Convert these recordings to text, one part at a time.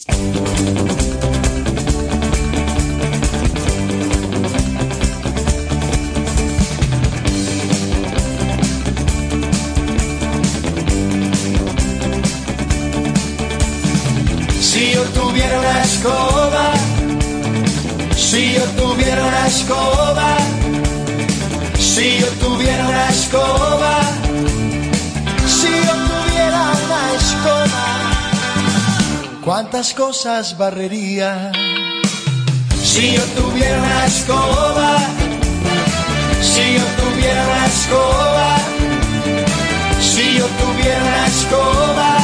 Si ¿cuántas cosas barrería? Si yo tuviera una escoba, si yo tuviera una escoba, si yo tuviera una escoba,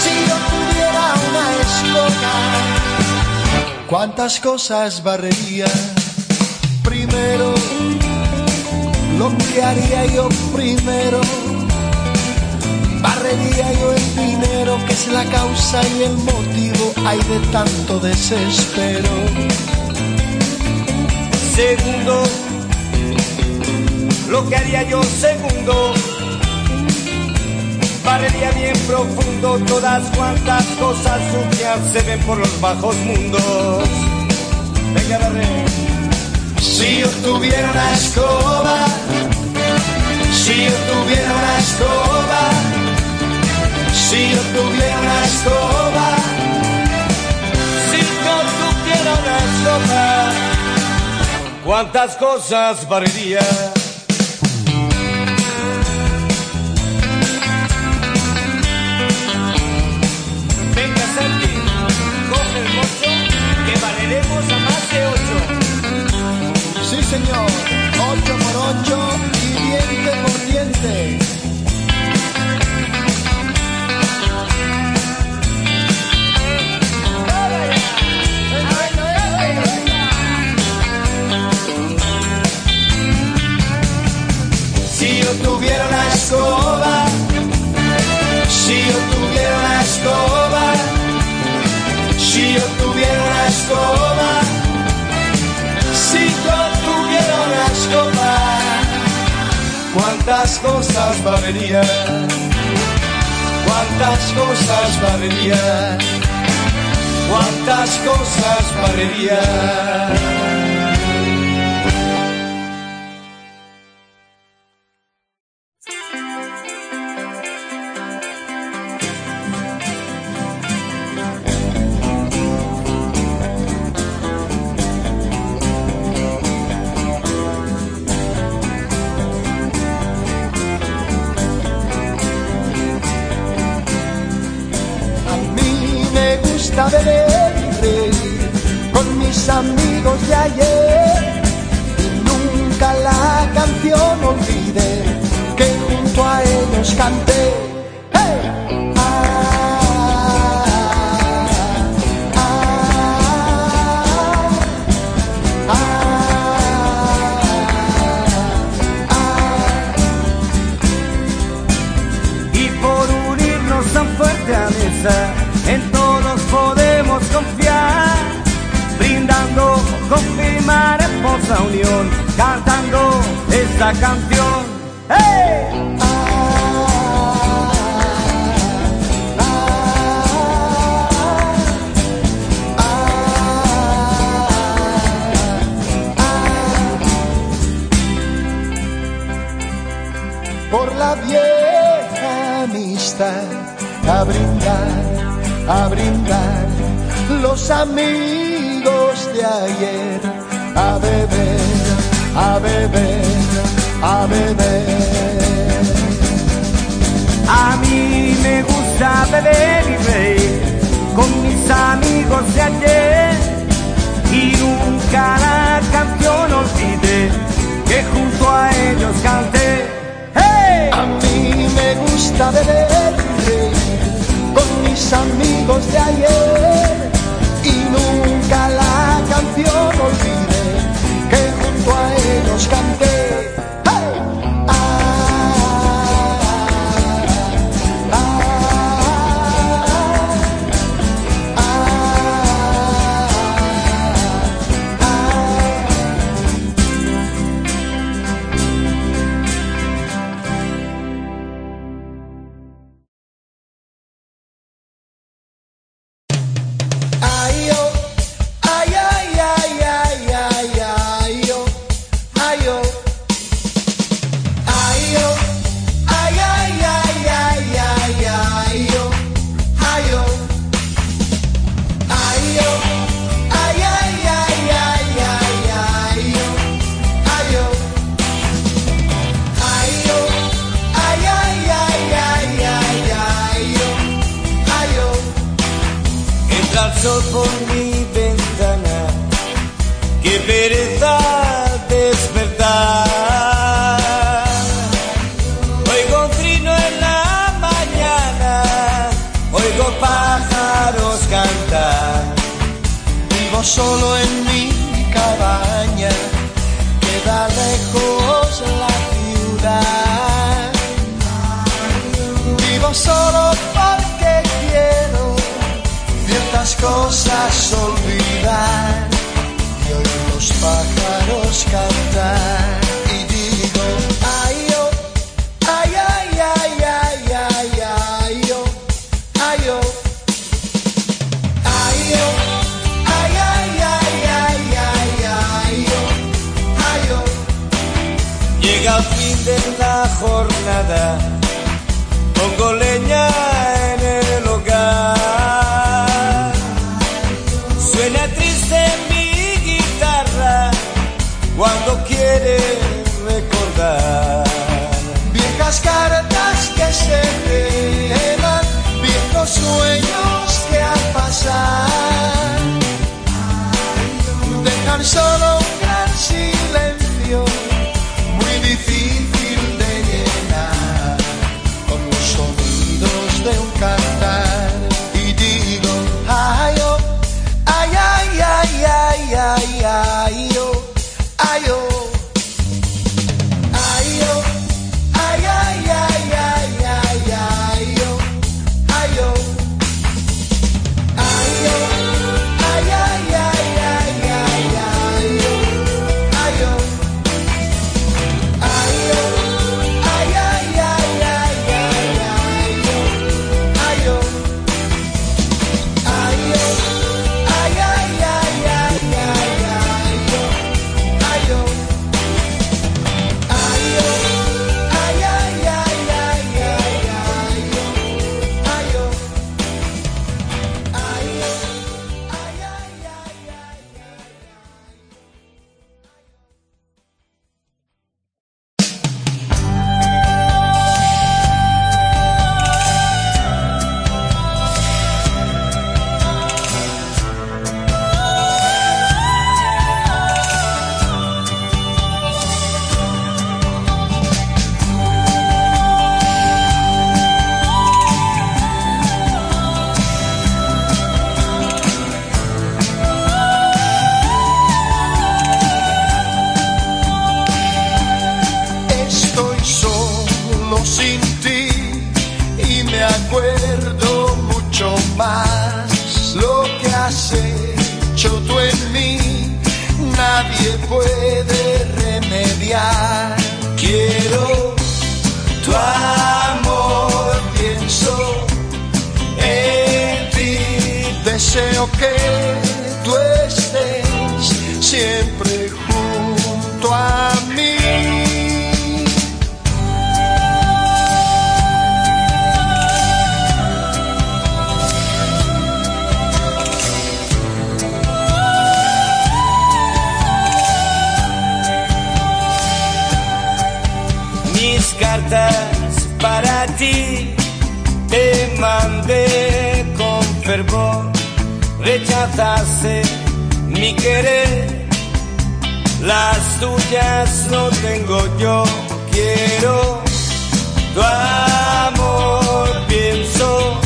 si yo tuviera una escoba, ¿cuántas cosas barrería? Primero, lo que haría yo primero, barrería yo el dinero que es la causa y el motivo hay de tanto desespero. Segundo, lo que haría yo segundo, barrería bien profundo todas cuantas cosas sucias se ven por los bajos mundos. Venga, barre. Si yo tuviera una escoba, si yo tuviera una escoba, si yo tuviera una escoba, Si yo tuviera una escoba, ¿cuántas cosas barrería? Venga, Santi, coge el mozo, que barreremos a más de ocho. sí señor, ocho por ocho y diente por diente. Cosas barrería, cuántas cosas barrería, cuántas cosas barrería. A esta canción. ¡Hey! por la vieja amistad, a brindar, a brindar, los amigos de ayer, a beber, a beber, a beber. A mí me gusta beber y reír con mis amigos de ayer y nunca la canción olvidé que junto a ellos canté. ¡Hey! A mí me gusta beber y reír con mis amigos de ayer Vivo solo en mi cabaña, queda lejos la ciudad. Vivo solo porque quiero ciertas cosas olvidar y oír los pájaros cantar. De la jornada, pongo leña en el hogar. Suena triste mi guitarra cuando quiere recordar. Viejas cartas que se queman, viejos sueños que al pasar dejan solo un gran silencio, solo sin ti y me acuerdo mucho más lo que has hecho tú en mí. Nadie puede remediar. Quiero tu amor, pienso en ti. Deseo que tú estés siempre te mandé con fervor rechazaste mi querer las tuyas no tengo yo quiero tu amor pienso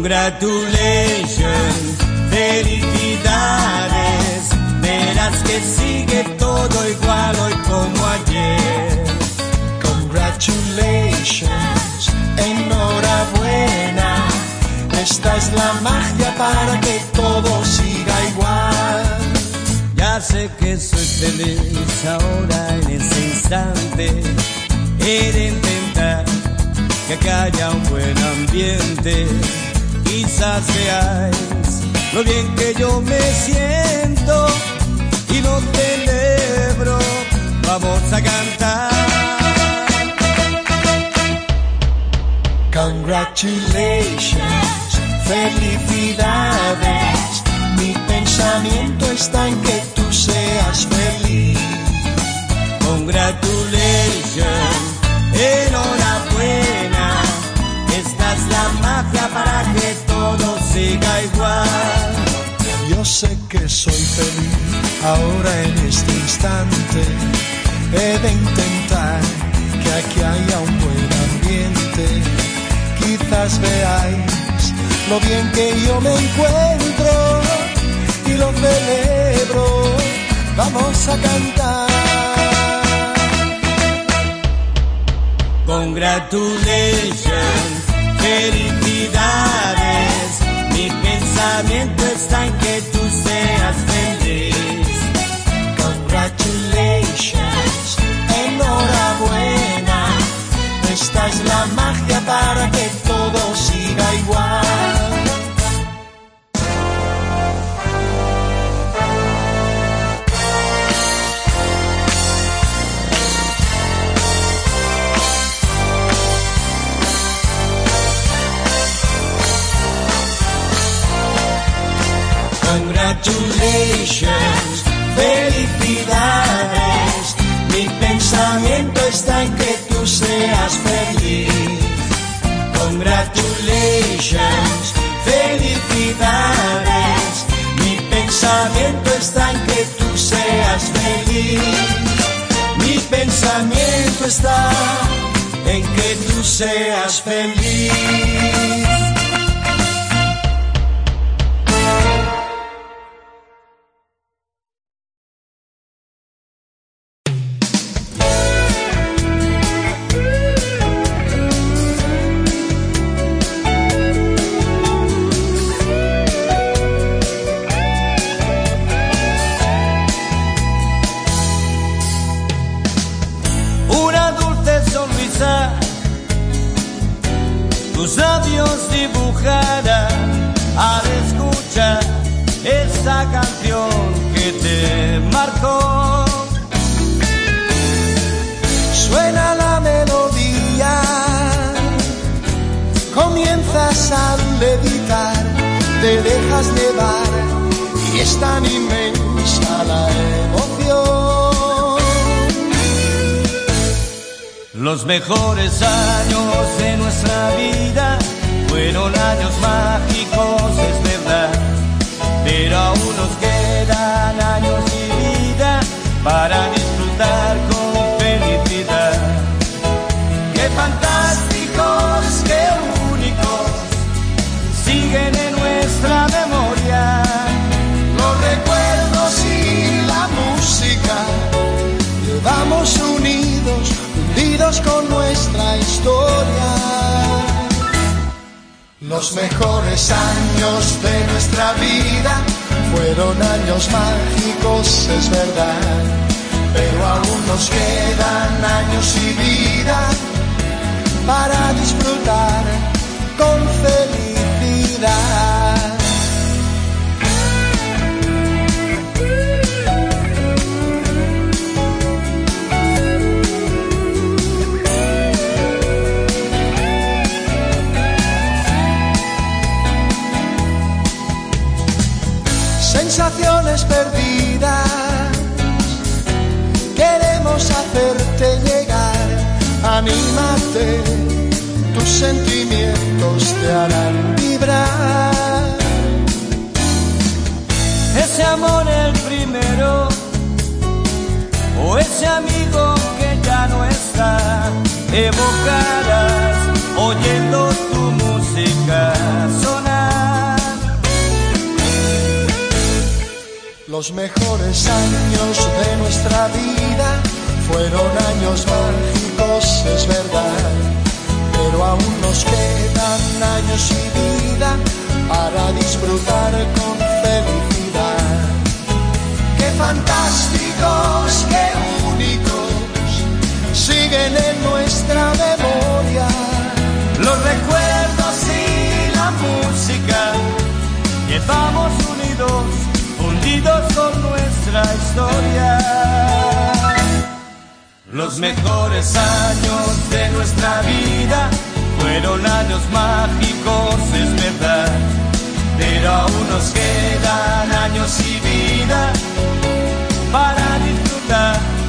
Congratulations, felicidades, verás que sigue todo igual hoy como ayer. Congratulations, enhorabuena, esta es la magia para que todo siga igual. Ya sé que soy feliz ahora en ese instante, he de intentar que haya un buen ambiente quizás veáis lo bien que yo me siento y lo celebro. Vamos a cantar. Congratulations, felicidades. Mi pensamiento está en que tú seas feliz. Congratulations, ahora en este instante. He de intentar que aquí haya un buen ambiente. Quizás veáis lo bien que yo me encuentro y lo celebro. Vamos a cantar. Congratulations, felicidades. Es la magia para que todo siga igual. Congratulations, felicidades. Felicidades. Mi pensamiento está en que tú seas feliz. Mi pensamiento está en que tú seas feliz. Esa canción que te marcó. Suena la melodía, comienzas a levitar, te dejas llevar y es tan inmensa la emoción. Los mejores años de nuestra vida fueron años mágicos, pero aún nos quedan años y vida para disfrutar con felicidad. Qué fantásticos, qué únicos, siguen en nuestra memoria. Los recuerdos y la música llevamos unidos, hundidos con nuestra historia. Los mejores años de nuestra vida fueron años mágicos, es verdad, pero aún nos quedan años y vida para disfrutar con felicidad. hacerte llegar. Anímate, tus sentimientos te harán vibrar. Ese amor el primero, o ese amigo que ya no está, evocarás oyendo tu música sonar. Los mejores años de nuestra vida fueron años mágicos, es verdad, pero aún nos quedan años y vida para disfrutar con felicidad. Qué fantásticos, qué únicos, siguen en nuestra memoria. Los recuerdos y la música, llevamos unidos, fundidos con nuestra historia. Los mejores años de nuestra vida fueron años mágicos, es verdad, pero aún nos quedan años y vida para disfrutar.